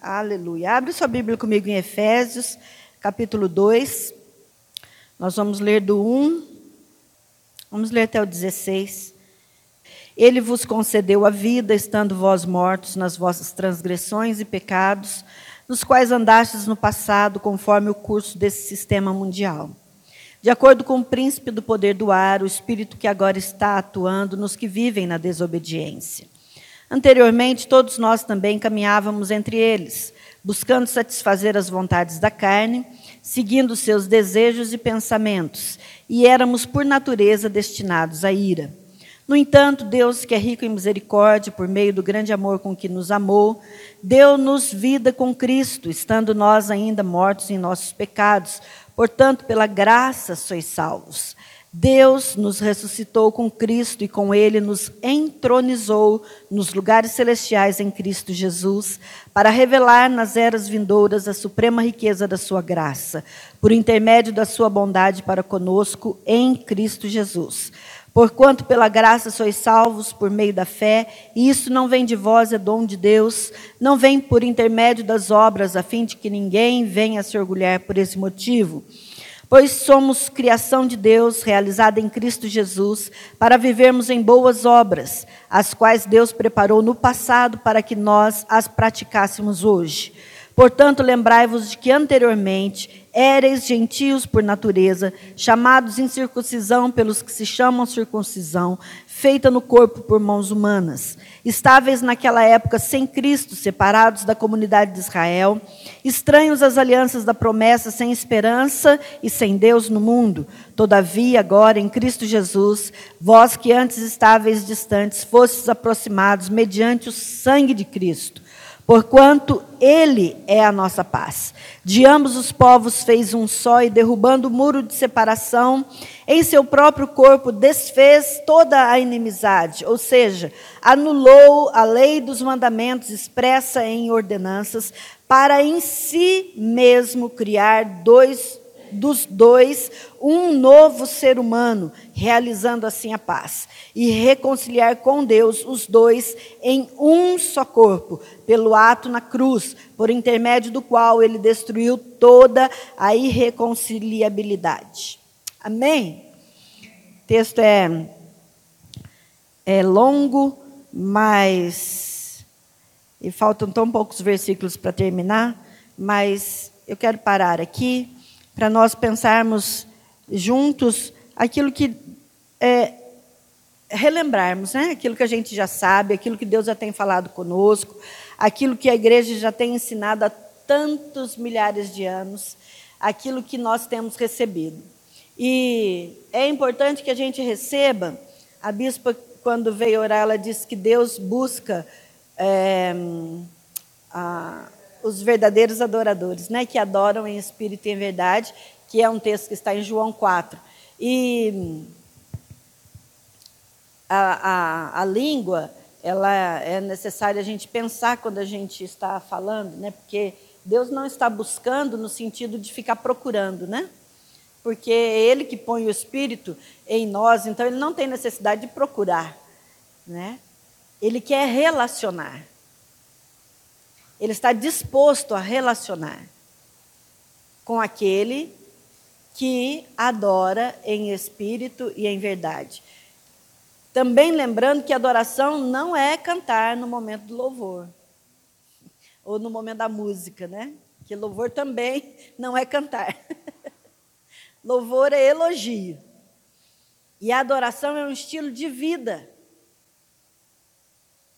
Aleluia. Abre sua Bíblia comigo em Efésios, capítulo 2. Nós vamos ler do 1, vamos ler até o 16. Ele vos concedeu a vida, estando vós mortos nas vossas transgressões e pecados, nos quais andastes no passado, conforme o curso desse sistema mundial. De acordo com o príncipe do poder do ar, o espírito que agora está atuando nos que vivem na desobediência. Anteriormente, todos nós também caminhávamos entre eles, buscando satisfazer as vontades da carne, seguindo seus desejos e pensamentos, e éramos, por natureza, destinados à ira. No entanto, Deus, que é rico em misericórdia, por meio do grande amor com que nos amou, deu-nos vida com Cristo, estando nós ainda mortos em nossos pecados. Portanto, pela graça sois salvos. Deus nos ressuscitou com Cristo e com Ele nos entronizou nos lugares celestiais em Cristo Jesus, para revelar nas eras vindouras a suprema riqueza da Sua graça, por intermédio da Sua bondade para conosco em Cristo Jesus. Porquanto pela graça sois salvos por meio da fé, e isso não vem de vós, é dom de Deus, não vem por intermédio das obras, a fim de que ninguém venha se orgulhar por esse motivo pois somos criação de Deus, realizada em Cristo Jesus, para vivermos em boas obras, as quais Deus preparou no passado para que nós as praticássemos hoje. Portanto, lembrai-vos de que anteriormente éreis gentios por natureza, chamados incircuncisão pelos que se chamam circuncisão, feita no corpo por mãos humanas. Estáveis naquela época sem Cristo, separados da comunidade de Israel, estranhos às alianças da promessa, sem esperança e sem Deus no mundo. Todavia, agora em Cristo Jesus, vós que antes estáveis distantes, fostes aproximados mediante o sangue de Cristo porquanto ele é a nossa paz. De ambos os povos fez um só e derrubando o muro de separação, em seu próprio corpo desfez toda a inimizade, ou seja, anulou a lei dos mandamentos expressa em ordenanças, para em si mesmo criar dois dos dois um novo ser humano, realizando assim a paz, e reconciliar com Deus os dois em um só corpo, pelo ato na cruz, por intermédio do qual ele destruiu toda a irreconciliabilidade. Amém? O texto é, é longo, mas. E faltam tão poucos versículos para terminar, mas eu quero parar aqui para nós pensarmos juntos aquilo que é, relembrarmos, né? Aquilo que a gente já sabe, aquilo que Deus já tem falado conosco, aquilo que a igreja já tem ensinado há tantos milhares de anos, aquilo que nós temos recebido. E é importante que a gente receba. A bispa, quando veio orar, ela disse que Deus busca é, a, os verdadeiros adoradores, né, que adoram em espírito e em verdade, que é um texto que está em João 4. E a, a, a língua, ela é necessária a gente pensar quando a gente está falando, né, porque Deus não está buscando no sentido de ficar procurando, né? Porque é Ele que põe o Espírito em nós, então Ele não tem necessidade de procurar, né? Ele quer relacionar. Ele está disposto a relacionar com aquele que adora em espírito e em verdade. Também lembrando que adoração não é cantar no momento do louvor, ou no momento da música, né? Que louvor também não é cantar. louvor é elogio. E a adoração é um estilo de vida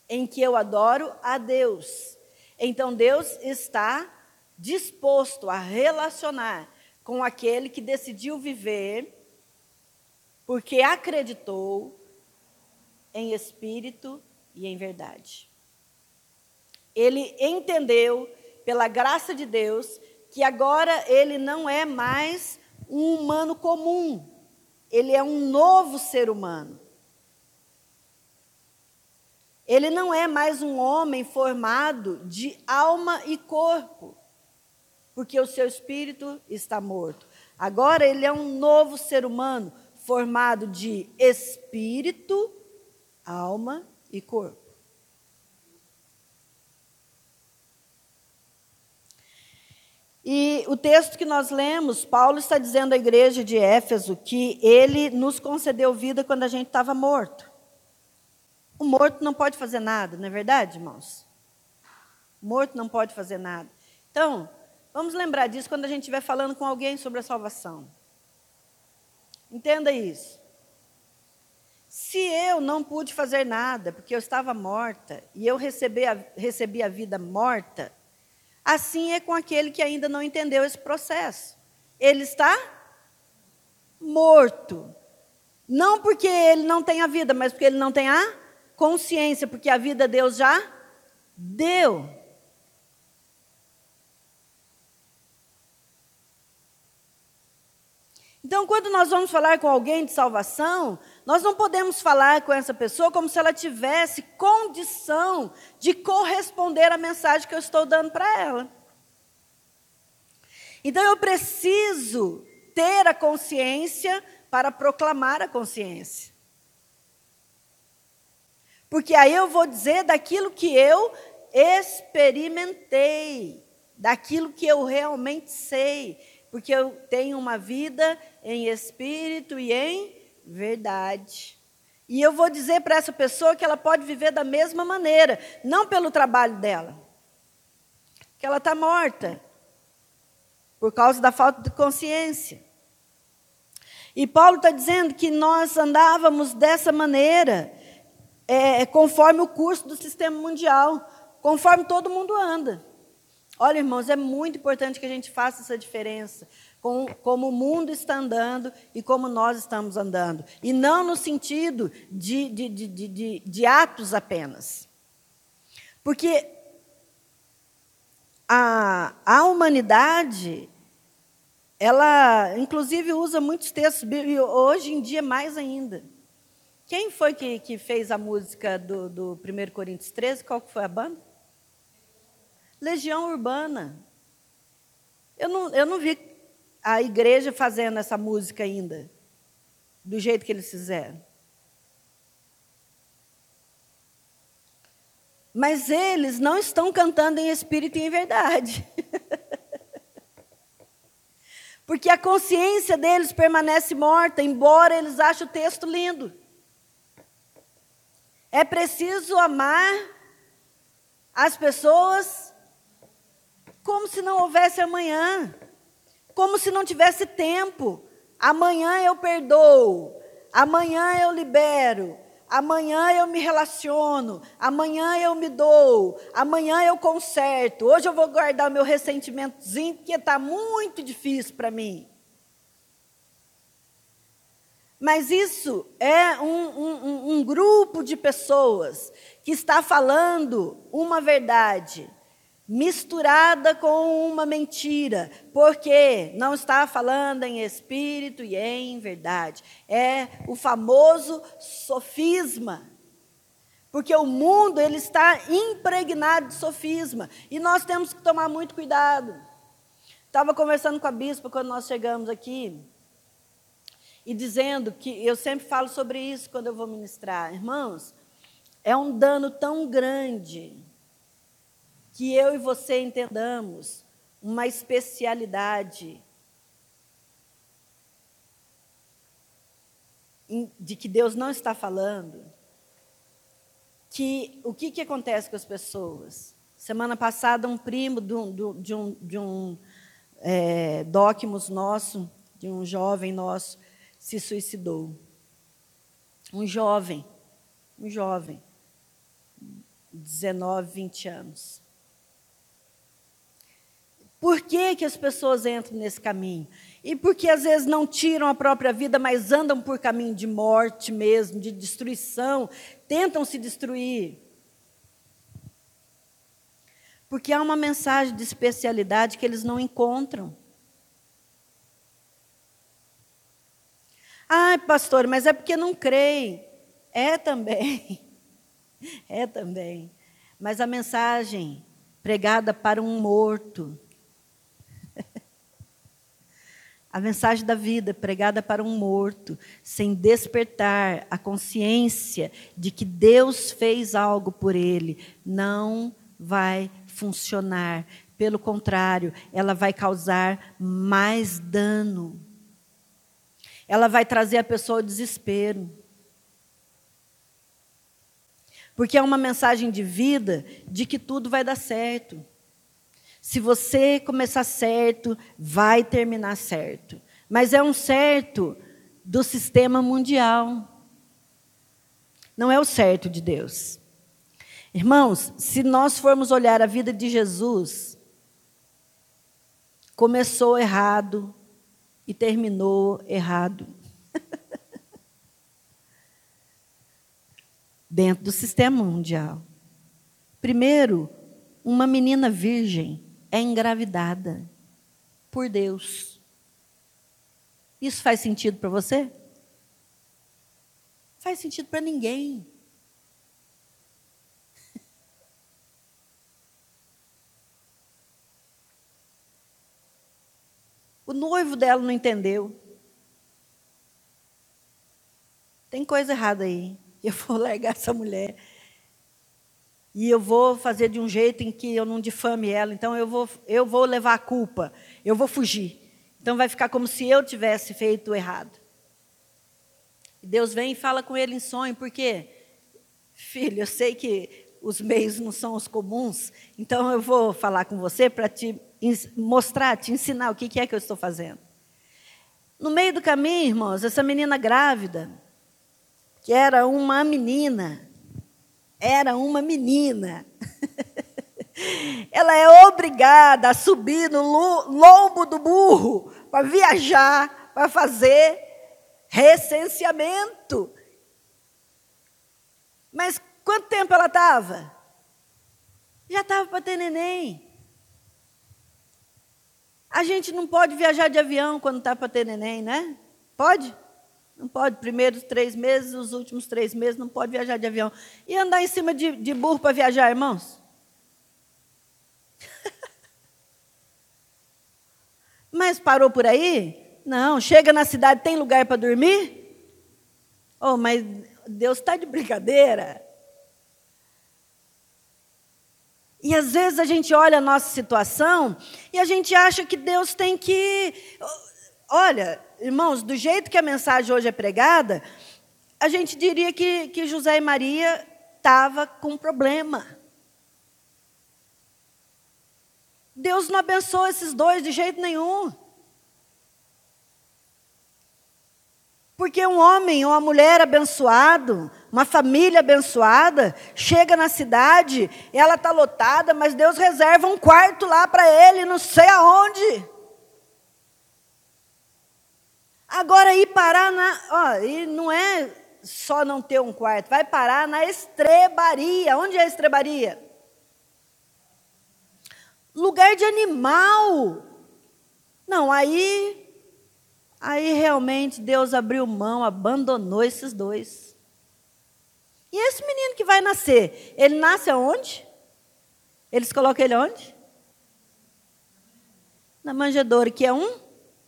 em que eu adoro a Deus então Deus está disposto a relacionar com aquele que decidiu viver porque acreditou em espírito e em verdade. Ele entendeu, pela graça de Deus, que agora ele não é mais um humano comum, ele é um novo ser humano. Ele não é mais um homem formado de alma e corpo, porque o seu espírito está morto. Agora ele é um novo ser humano formado de espírito, alma e corpo. E o texto que nós lemos, Paulo está dizendo à igreja de Éfeso que ele nos concedeu vida quando a gente estava morto. O morto não pode fazer nada, não é verdade, irmãos? O morto não pode fazer nada. Então, vamos lembrar disso quando a gente estiver falando com alguém sobre a salvação. Entenda isso. Se eu não pude fazer nada, porque eu estava morta, e eu recebi a, recebi a vida morta, assim é com aquele que ainda não entendeu esse processo. Ele está morto. Não porque ele não tem a vida, mas porque ele não tem a consciência, porque a vida Deus já deu. Então, quando nós vamos falar com alguém de salvação, nós não podemos falar com essa pessoa como se ela tivesse condição de corresponder à mensagem que eu estou dando para ela. Então, eu preciso ter a consciência para proclamar a consciência. Porque aí eu vou dizer daquilo que eu experimentei, daquilo que eu realmente sei, porque eu tenho uma vida em espírito e em verdade. E eu vou dizer para essa pessoa que ela pode viver da mesma maneira, não pelo trabalho dela, que ela está morta, por causa da falta de consciência. E Paulo está dizendo que nós andávamos dessa maneira, é, conforme o curso do sistema mundial, conforme todo mundo anda. Olha, irmãos, é muito importante que a gente faça essa diferença com como o mundo está andando e como nós estamos andando. E não no sentido de, de, de, de, de atos apenas. Porque a, a humanidade, ela, inclusive, usa muitos textos hoje em dia mais ainda. Quem foi que, que fez a música do, do 1 Coríntios 13? Qual foi a banda? Legião Urbana. Eu não, eu não vi a igreja fazendo essa música ainda, do jeito que eles fizeram. Mas eles não estão cantando em espírito e em verdade. Porque a consciência deles permanece morta, embora eles achem o texto lindo. É preciso amar as pessoas como se não houvesse amanhã como se não tivesse tempo. Amanhã eu perdoo, amanhã eu libero, amanhã eu me relaciono, amanhã eu me dou, amanhã eu conserto. Hoje eu vou guardar meu ressentimentozinho, porque está muito difícil para mim. Mas isso é um, um, um grupo de pessoas que está falando uma verdade misturada com uma mentira, porque não está falando em espírito e em verdade. É o famoso sofisma. Porque o mundo ele está impregnado de sofisma e nós temos que tomar muito cuidado. Estava conversando com a bispa quando nós chegamos aqui e dizendo que eu sempre falo sobre isso quando eu vou ministrar, irmãos, é um dano tão grande que eu e você entendamos uma especialidade de que Deus não está falando, que o que, que acontece com as pessoas? Semana passada, um primo de um, de um, de um é, nosso, de um jovem nosso, se suicidou. Um jovem, um jovem, 19, 20 anos. Por que, que as pessoas entram nesse caminho? E porque às vezes não tiram a própria vida, mas andam por caminho de morte mesmo, de destruição, tentam se destruir. Porque há uma mensagem de especialidade que eles não encontram. Ah, pastor, mas é porque não creem. É também. É também. Mas a mensagem pregada para um morto, a mensagem da vida pregada para um morto, sem despertar a consciência de que Deus fez algo por ele, não vai funcionar. Pelo contrário, ela vai causar mais dano. Ela vai trazer a pessoa ao desespero. Porque é uma mensagem de vida de que tudo vai dar certo. Se você começar certo, vai terminar certo. Mas é um certo do sistema mundial. Não é o certo de Deus. Irmãos, se nós formos olhar a vida de Jesus, começou errado e terminou errado. Dentro do sistema mundial. Primeiro, uma menina virgem é engravidada por Deus. Isso faz sentido para você? Faz sentido para ninguém. O noivo dela não entendeu. Tem coisa errada aí. Eu vou largar essa mulher. E eu vou fazer de um jeito em que eu não difame ela. Então eu vou, eu vou levar a culpa. Eu vou fugir. Então vai ficar como se eu tivesse feito errado. Deus vem e fala com ele em sonho, porque, filho, eu sei que os meios não são os comuns, então eu vou falar com você para te mostrar, te ensinar o que é que eu estou fazendo. No meio do caminho, irmãos, essa menina grávida, que era uma menina, era uma menina, ela é obrigada a subir no lombo do burro para viajar, para fazer recenseamento. Mas quanto tempo ela estava? Já estava para ter neném. A gente não pode viajar de avião quando está para ter neném, né? Pode? Não pode. Primeiros três meses, os últimos três meses, não pode viajar de avião. E andar em cima de, de burro para viajar, irmãos? Mas parou por aí? Não, chega na cidade, tem lugar para dormir? Oh, mas Deus está de brincadeira. E às vezes a gente olha a nossa situação e a gente acha que Deus tem que. Olha, irmãos, do jeito que a mensagem hoje é pregada, a gente diria que, que José e Maria estavam com problema. Deus não abençoa esses dois de jeito nenhum. Porque um homem ou uma mulher abençoado, uma família abençoada, chega na cidade, ela está lotada, mas Deus reserva um quarto lá para ele, não sei aonde. Agora ir parar na. Ó, e não é só não ter um quarto, vai parar na estrebaria. Onde é a estrebaria? Lugar de animal. Não, aí Aí realmente Deus abriu mão, abandonou esses dois. E esse menino que vai nascer, ele nasce aonde? Eles colocam ele onde? Na manjedoura, que é um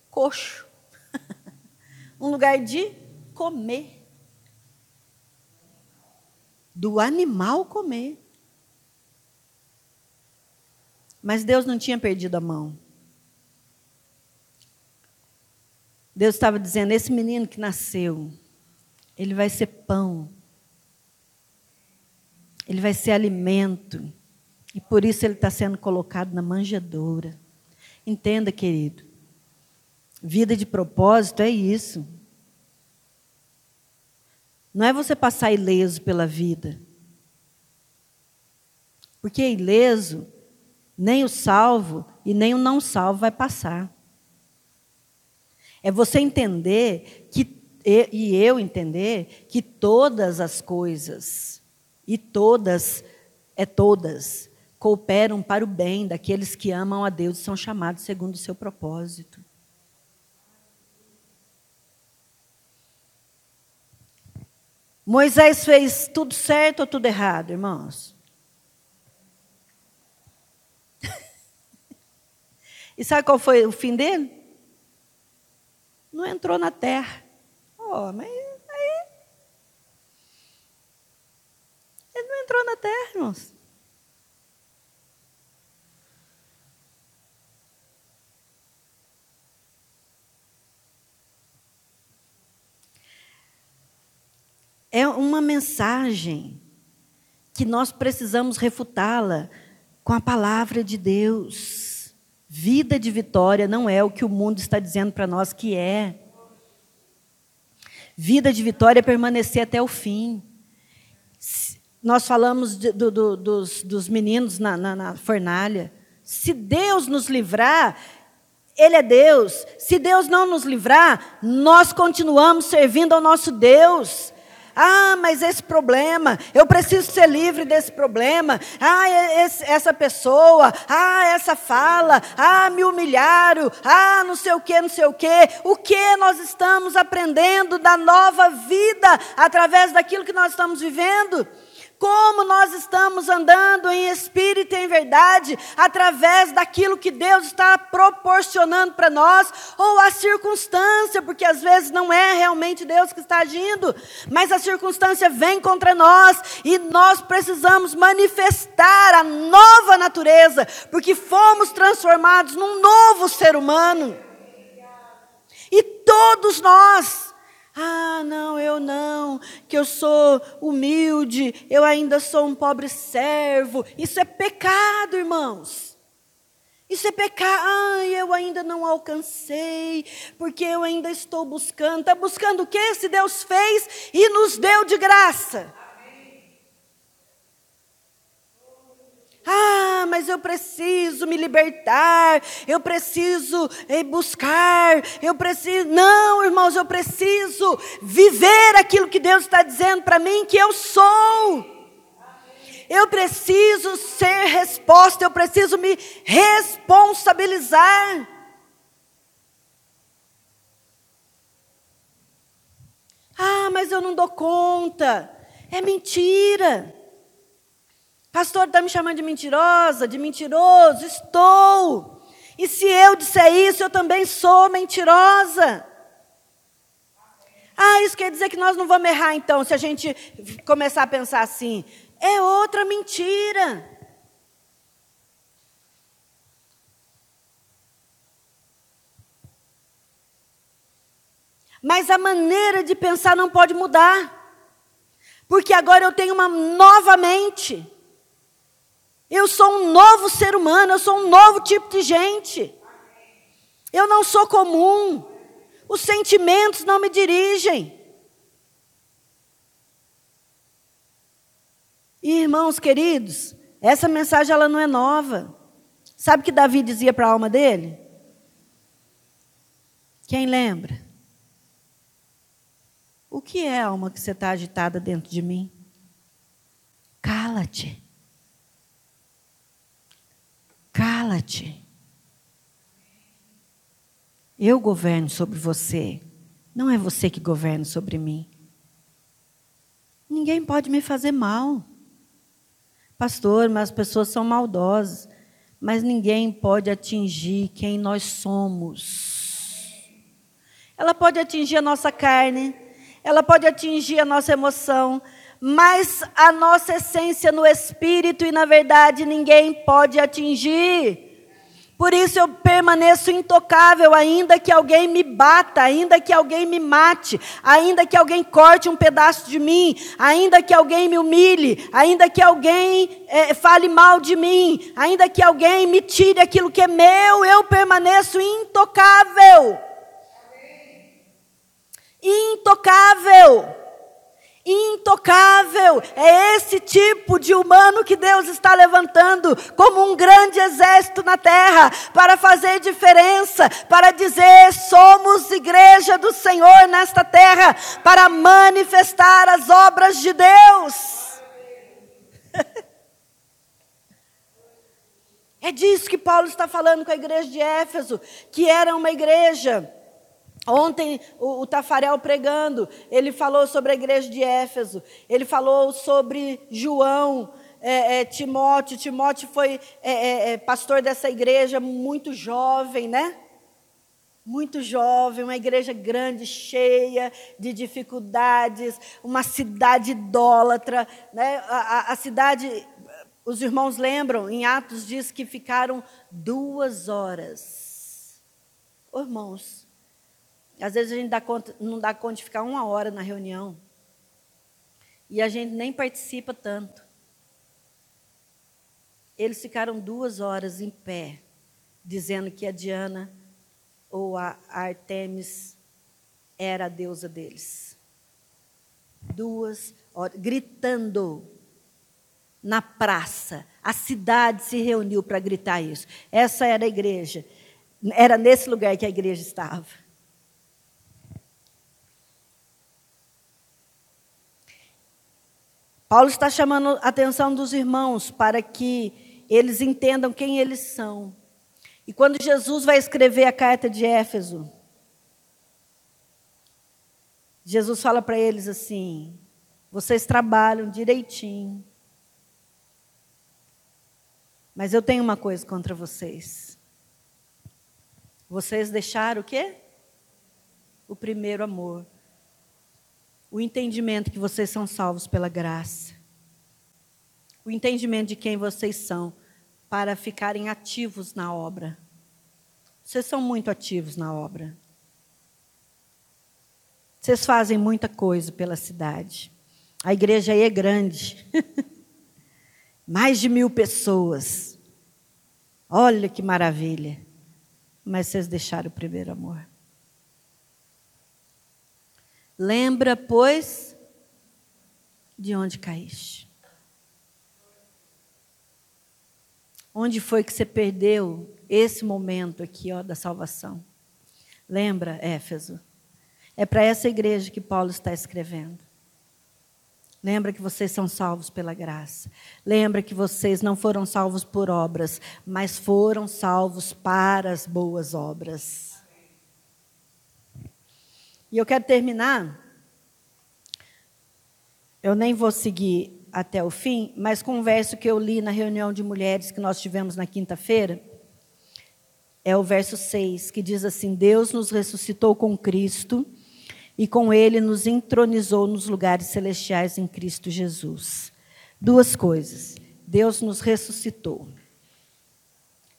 coxo. um lugar de comer. Do animal comer. Mas Deus não tinha perdido a mão. Deus estava dizendo: esse menino que nasceu, ele vai ser pão, ele vai ser alimento, e por isso ele está sendo colocado na manjedoura. Entenda, querido, vida de propósito é isso. Não é você passar ileso pela vida. Porque ileso, nem o salvo e nem o não salvo vai passar. É você entender que e eu entender que todas as coisas e todas é todas cooperam para o bem daqueles que amam a Deus e são chamados segundo o seu propósito. Moisés fez tudo certo ou tudo errado, irmãos? e sabe qual foi o fim dele? não entrou na terra. Oh, mas aí. Ele não entrou na terra, irmãos. É uma mensagem que nós precisamos refutá-la com a palavra de Deus. Vida de vitória não é o que o mundo está dizendo para nós que é. Vida de vitória é permanecer até o fim. Nós falamos de, do, do, dos, dos, meninos na, na, na fornalha. Se Deus nos livrar, Ele é Deus. Se Deus não nos livrar, nós continuamos servindo ao nosso Deus. Ah, mas esse problema, eu preciso ser livre desse problema. Ah, esse, essa pessoa, ah, essa fala, ah, me humilharam, ah, não sei o que, não sei o que. O que nós estamos aprendendo da nova vida através daquilo que nós estamos vivendo? Como nós estamos andando em espírito e em verdade, através daquilo que Deus está proporcionando para nós, ou a circunstância, porque às vezes não é realmente Deus que está agindo, mas a circunstância vem contra nós e nós precisamos manifestar a nova natureza, porque fomos transformados num novo ser humano. E todos nós, ah, não, eu não, que eu sou humilde, eu ainda sou um pobre servo. Isso é pecado, irmãos. Isso é pecado. Ah, eu ainda não alcancei, porque eu ainda estou buscando. Está buscando o que? Se Deus fez e nos deu de graça. Ah, mas eu preciso me libertar, eu preciso eh, buscar, eu preciso. Não, irmãos, eu preciso viver aquilo que Deus está dizendo para mim que eu sou. Eu preciso ser resposta, eu preciso me responsabilizar. Ah, mas eu não dou conta. É mentira. Pastor está me chamando de mentirosa, de mentiroso. Estou. E se eu disser isso, eu também sou mentirosa. Ah, isso quer dizer que nós não vamos errar então, se a gente começar a pensar assim. É outra mentira. Mas a maneira de pensar não pode mudar. Porque agora eu tenho uma nova mente. Eu sou um novo ser humano, eu sou um novo tipo de gente. Eu não sou comum. Os sentimentos não me dirigem. E, irmãos queridos, essa mensagem ela não é nova. Sabe o que Davi dizia para a alma dele? Quem lembra? O que é, alma, que você está agitada dentro de mim? Cala-te. Cala-te. Eu governo sobre você. Não é você que governa sobre mim. Ninguém pode me fazer mal. Pastor, mas as pessoas são maldosas. Mas ninguém pode atingir quem nós somos. Ela pode atingir a nossa carne, ela pode atingir a nossa emoção, mas a nossa essência no espírito e na verdade ninguém pode atingir. Por isso eu permaneço intocável, ainda que alguém me bata, ainda que alguém me mate, ainda que alguém corte um pedaço de mim, ainda que alguém me humilhe, ainda que alguém é, fale mal de mim, ainda que alguém me tire aquilo que é meu, eu permaneço intocável. Intocável intocável. É esse tipo de humano que Deus está levantando como um grande exército na terra para fazer diferença, para dizer: somos igreja do Senhor nesta terra, para manifestar as obras de Deus. É disso que Paulo está falando com a igreja de Éfeso, que era uma igreja Ontem o, o, Tafarel pregando, ele falou sobre a igreja de Éfeso, ele falou sobre João, é, é, Timóteo. Timóteo foi é, é, é, pastor dessa igreja muito jovem, né? Muito jovem, uma igreja grande, cheia de dificuldades, uma cidade idólatra. Né? A, a, a cidade, os irmãos lembram, em Atos diz que ficaram duas horas. Oh, irmãos, às vezes a gente dá conta, não dá conta de ficar uma hora na reunião. E a gente nem participa tanto. Eles ficaram duas horas em pé, dizendo que a Diana ou a Artemis era a deusa deles. Duas horas, gritando na praça. A cidade se reuniu para gritar isso. Essa era a igreja. Era nesse lugar que a igreja estava. Paulo está chamando a atenção dos irmãos para que eles entendam quem eles são. E quando Jesus vai escrever a carta de Éfeso, Jesus fala para eles assim: vocês trabalham direitinho, mas eu tenho uma coisa contra vocês. Vocês deixaram o quê? O primeiro amor. O entendimento que vocês são salvos pela graça. O entendimento de quem vocês são para ficarem ativos na obra. Vocês são muito ativos na obra. Vocês fazem muita coisa pela cidade. A igreja aí é grande. Mais de mil pessoas. Olha que maravilha. Mas vocês deixaram o primeiro amor. Lembra, pois, de onde caíste. Onde foi que você perdeu esse momento aqui ó, da salvação? Lembra, Éfeso? É para essa igreja que Paulo está escrevendo. Lembra que vocês são salvos pela graça. Lembra que vocês não foram salvos por obras, mas foram salvos para as boas obras. E eu quero terminar. Eu nem vou seguir até o fim, mas com um verso que eu li na reunião de mulheres que nós tivemos na quinta-feira. É o verso 6, que diz assim: Deus nos ressuscitou com Cristo e com ele nos entronizou nos lugares celestiais em Cristo Jesus. Duas coisas. Deus nos ressuscitou.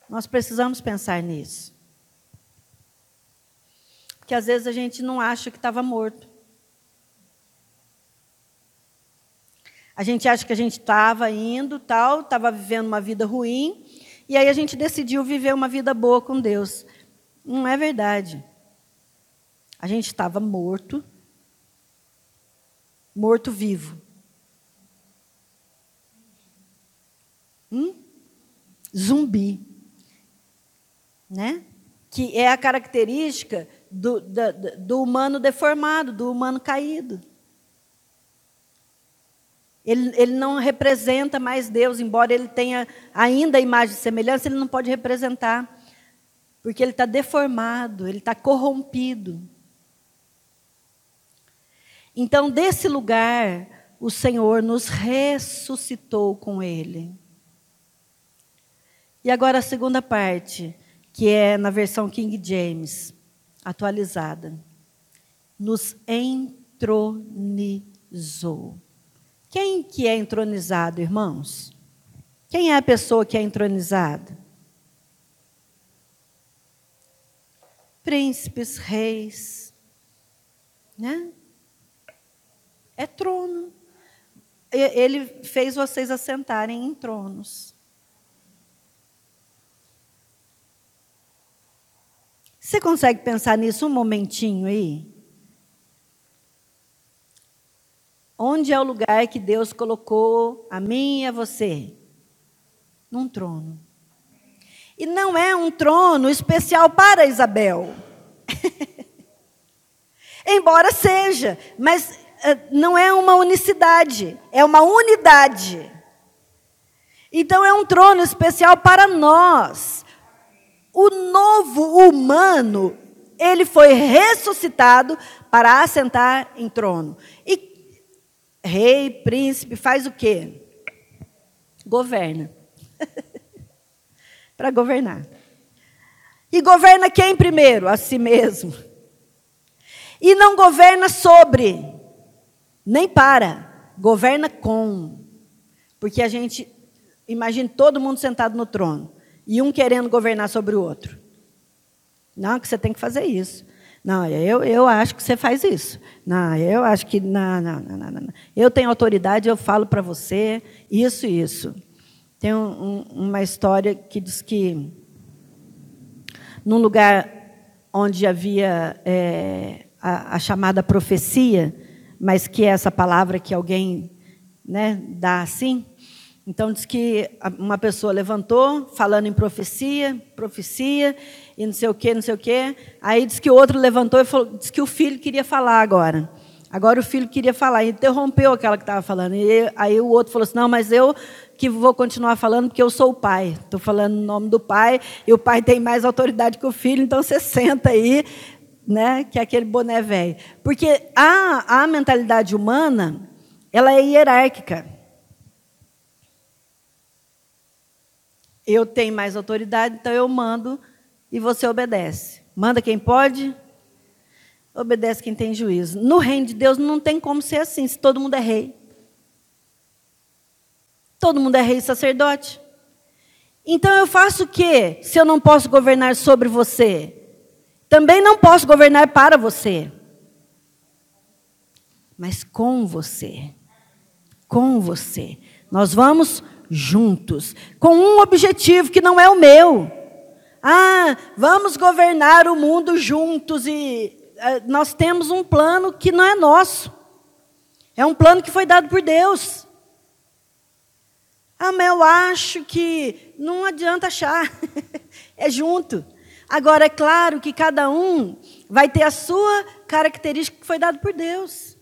Nós precisamos pensar nisso. Porque às vezes a gente não acha que estava morto. A gente acha que a gente estava indo, tal, estava vivendo uma vida ruim, e aí a gente decidiu viver uma vida boa com Deus. Não é verdade. A gente estava morto, morto-vivo. Hum? Zumbi. Né? Que é a característica do, do, humano deformado, do humano caído. Ele, ele, não representa mais Deus, embora ele tenha ainda a imagem e semelhança, ele não pode representar, porque ele está deformado, ele está corrompido. Então, desse lugar, o Senhor nos ressuscitou com Ele. E agora a segunda parte, que é na versão King James, atualizada. Nos entronizou. Quem que é entronizado, irmãos? Quem é a pessoa que é entronizada? Príncipes, reis, né? É trono. Ele fez vocês assentarem em tronos. Você consegue pensar nisso um momentinho aí? Onde é o lugar que Deus colocou a mim e a você? Num trono. E não é um trono especial para Isabel. Embora seja, mas é, não é uma unicidade, é uma unidade. Então é um trono especial para nós. O novo humano, ele foi ressuscitado para assentar em trono. E rei, príncipe, faz o quê? Governa. para governar. E governa quem primeiro? A si mesmo. E não governa sobre, nem para, governa com. Porque a gente imagina todo mundo sentado no trono e um querendo governar sobre o outro. Não, que você tem que fazer isso. Não, eu, eu acho que você faz isso. Não, eu acho que. Não, não, não, não. Eu tenho autoridade, eu falo para você isso isso. Tem um, uma história que diz que, num lugar onde havia é, a, a, chamada profecia, mas que é essa palavra que alguém né, dá assim, então diz que uma pessoa levantou, falando em profecia, profecia, e não sei o quê, não sei o quê. Aí diz que outro levantou e falou, diz que o filho queria falar agora. Agora o filho queria falar, e interrompeu aquela que estava falando. E aí o outro falou assim: não, mas eu que vou continuar falando porque eu sou o pai. Estou falando no nome do pai, e o pai tem mais autoridade que o filho, então você senta aí, né, que é aquele boné velho. Porque a, a mentalidade humana, ela é hierárquica. Eu tenho mais autoridade, então eu mando e você obedece. Manda quem pode, obedece quem tem juízo. No reino de Deus não tem como ser assim, se todo mundo é rei. Todo mundo é rei e sacerdote. Então eu faço o quê se eu não posso governar sobre você? Também não posso governar para você. Mas com você. Com você. Nós vamos juntos, com um objetivo que não é o meu. Ah, vamos governar o mundo juntos e uh, nós temos um plano que não é nosso. É um plano que foi dado por Deus. Ah, mas eu acho que não adianta achar. é junto. Agora, é claro que cada um vai ter a sua característica que foi dada por Deus.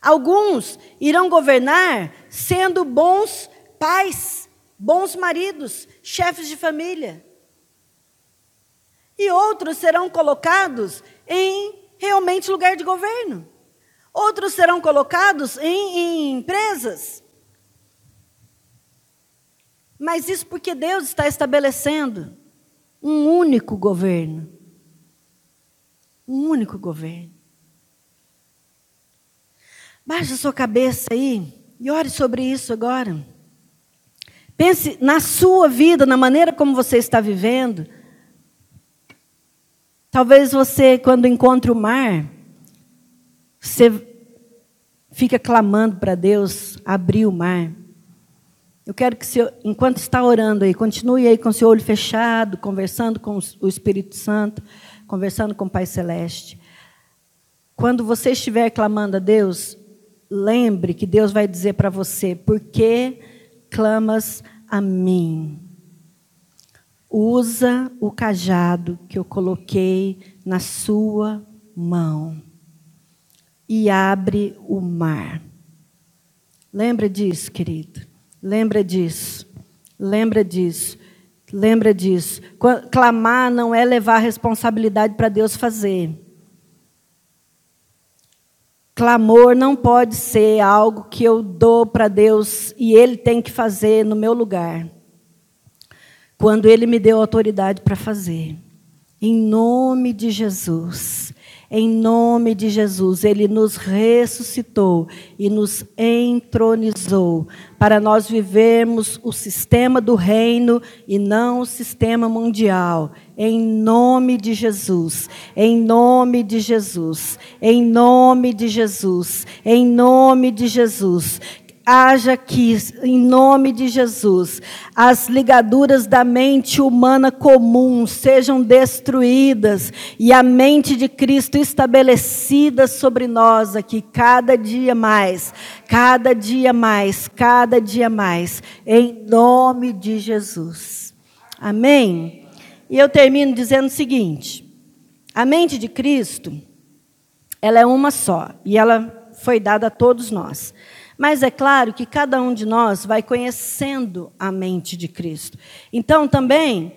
Alguns irão governar sendo bons pais, bons maridos, chefes de família. E outros serão colocados em realmente lugar de governo. Outros serão colocados em, em empresas. Mas isso porque Deus está estabelecendo um único governo. Um único governo. Baixe a sua cabeça aí e ore sobre isso agora. Pense na sua vida, na maneira como você está vivendo. Talvez você, quando encontra o mar, você fica clamando para Deus abrir o mar. Eu quero que, você, enquanto está orando aí, continue aí com seu olho fechado, conversando com o Espírito Santo, conversando com o Pai Celeste. Quando você estiver clamando a Deus, lembre que Deus vai dizer para você: por que clamas a mim? Usa o cajado que eu coloquei na sua mão e abre o mar. Lembra disso, querido. Lembra disso. Lembra disso. Lembra disso. Clamar não é levar a responsabilidade para Deus fazer. Clamor não pode ser algo que eu dou para Deus e Ele tem que fazer no meu lugar. Quando Ele me deu autoridade para fazer. Em nome de Jesus. Em nome de Jesus, Ele nos ressuscitou e nos entronizou para nós vivermos o sistema do reino e não o sistema mundial. Em nome de Jesus, em nome de Jesus, em nome de Jesus, em nome de Jesus. Haja que, em nome de Jesus, as ligaduras da mente humana comum sejam destruídas e a mente de Cristo estabelecida sobre nós aqui, cada dia mais, cada dia mais, cada dia mais, em nome de Jesus. Amém? E eu termino dizendo o seguinte: a mente de Cristo, ela é uma só e ela foi dada a todos nós. Mas é claro que cada um de nós vai conhecendo a mente de Cristo. Então também,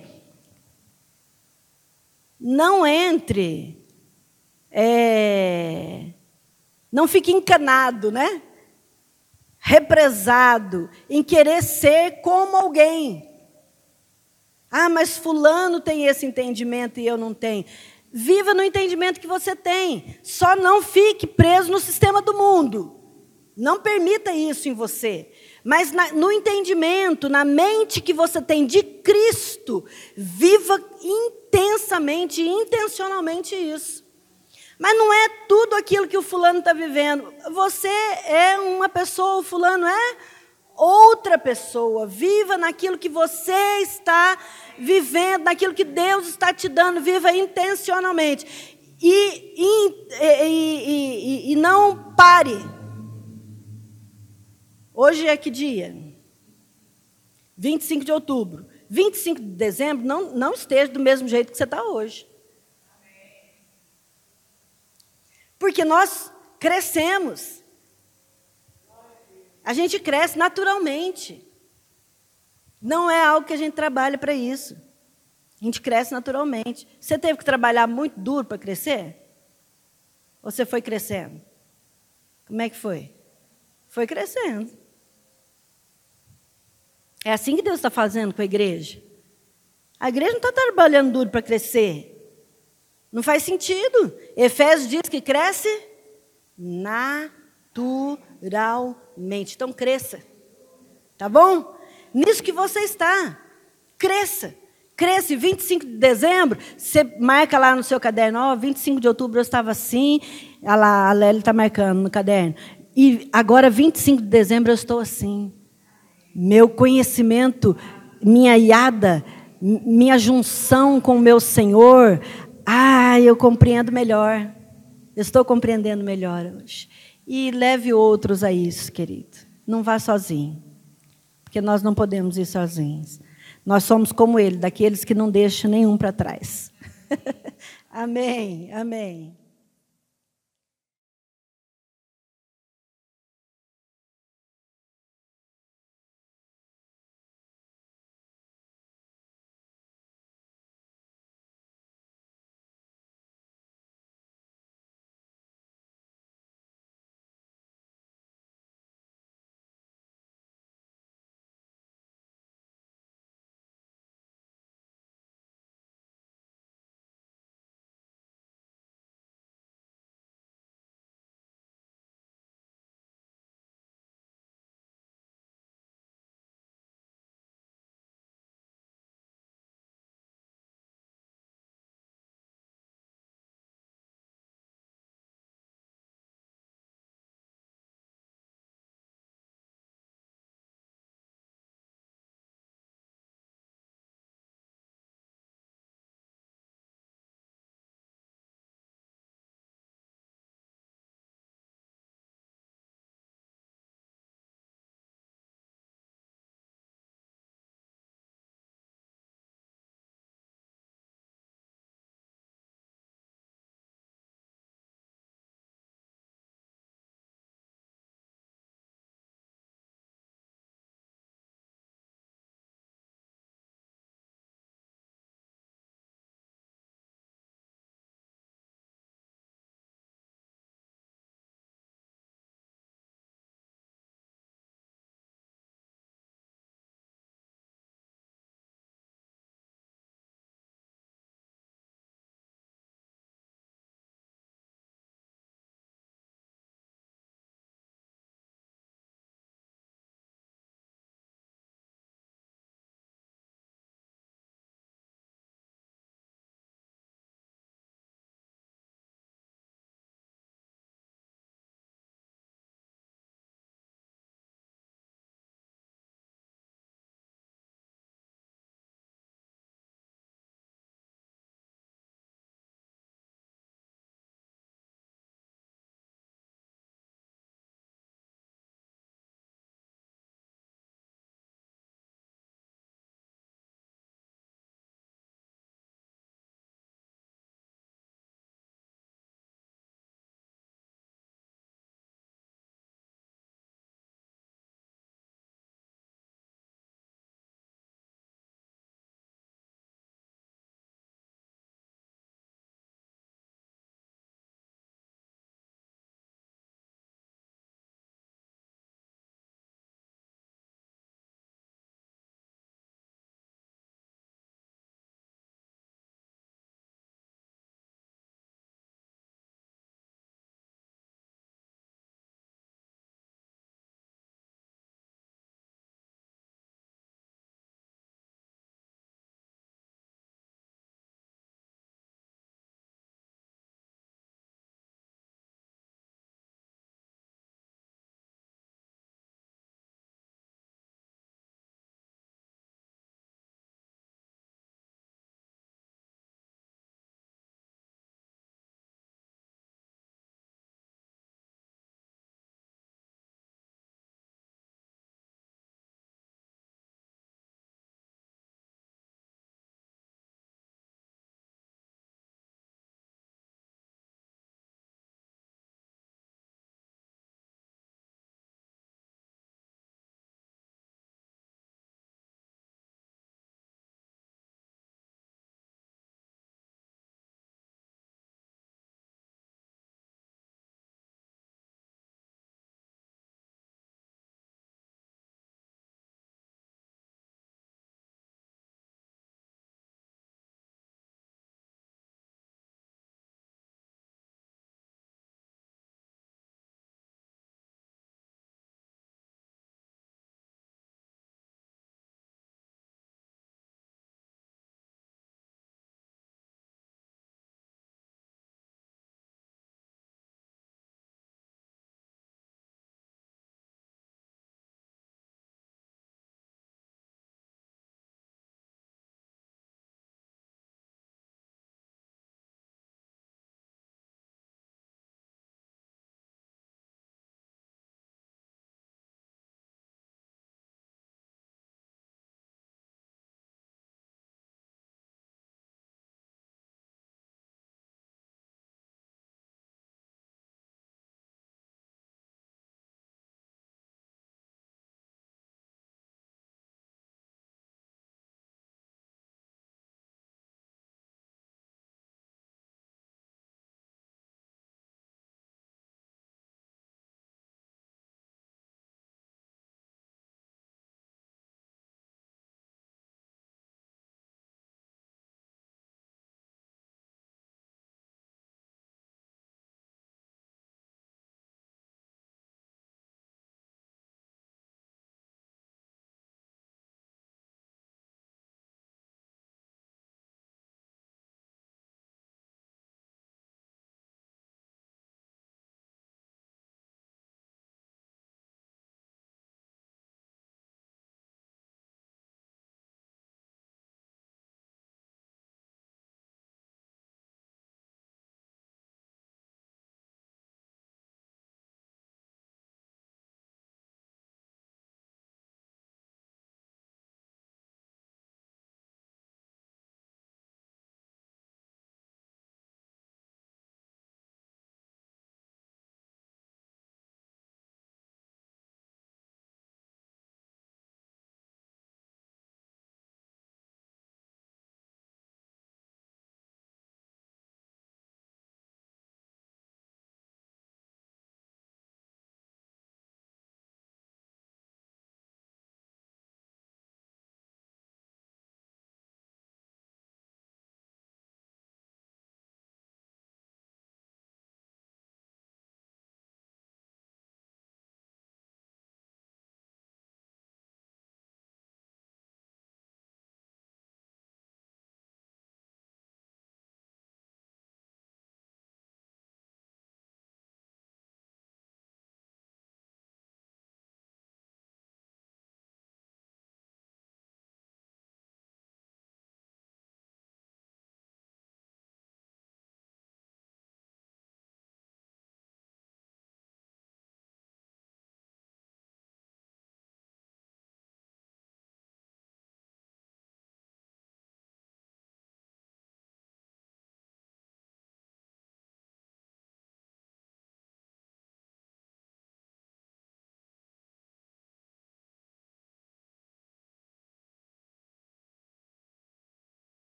não entre, é, não fique encanado, né? Represado em querer ser como alguém. Ah, mas Fulano tem esse entendimento e eu não tenho. Viva no entendimento que você tem. Só não fique preso no sistema do mundo. Não permita isso em você. Mas na, no entendimento, na mente que você tem de Cristo, viva intensamente intencionalmente isso. Mas não é tudo aquilo que o fulano está vivendo. Você é uma pessoa, o fulano é outra pessoa. Viva naquilo que você está vivendo, naquilo que Deus está te dando. Viva intencionalmente. E, e, e, e não pare. Hoje é que dia? 25 de outubro. 25 de dezembro, não, não esteja do mesmo jeito que você está hoje. Porque nós crescemos. A gente cresce naturalmente. Não é algo que a gente trabalha para isso. A gente cresce naturalmente. Você teve que trabalhar muito duro para crescer? Ou você foi crescendo? Como é que foi? Foi crescendo. É assim que Deus está fazendo com a igreja. A igreja não está trabalhando duro para crescer. Não faz sentido. Efésios diz que cresce naturalmente. Então cresça. Tá bom? Nisso que você está. Cresça. Cresce, 25 de dezembro, você marca lá no seu caderno, ó, 25 de outubro eu estava assim, a, lá, a Lélia está marcando no caderno. E agora, 25 de dezembro, eu estou assim. Meu conhecimento, minha iada, minha junção com o meu Senhor, ah, eu compreendo melhor. Eu estou compreendendo melhor hoje. E leve outros a isso, querido. Não vá sozinho. Porque nós não podemos ir sozinhos. Nós somos como ele, daqueles que não deixam nenhum para trás. amém, amém.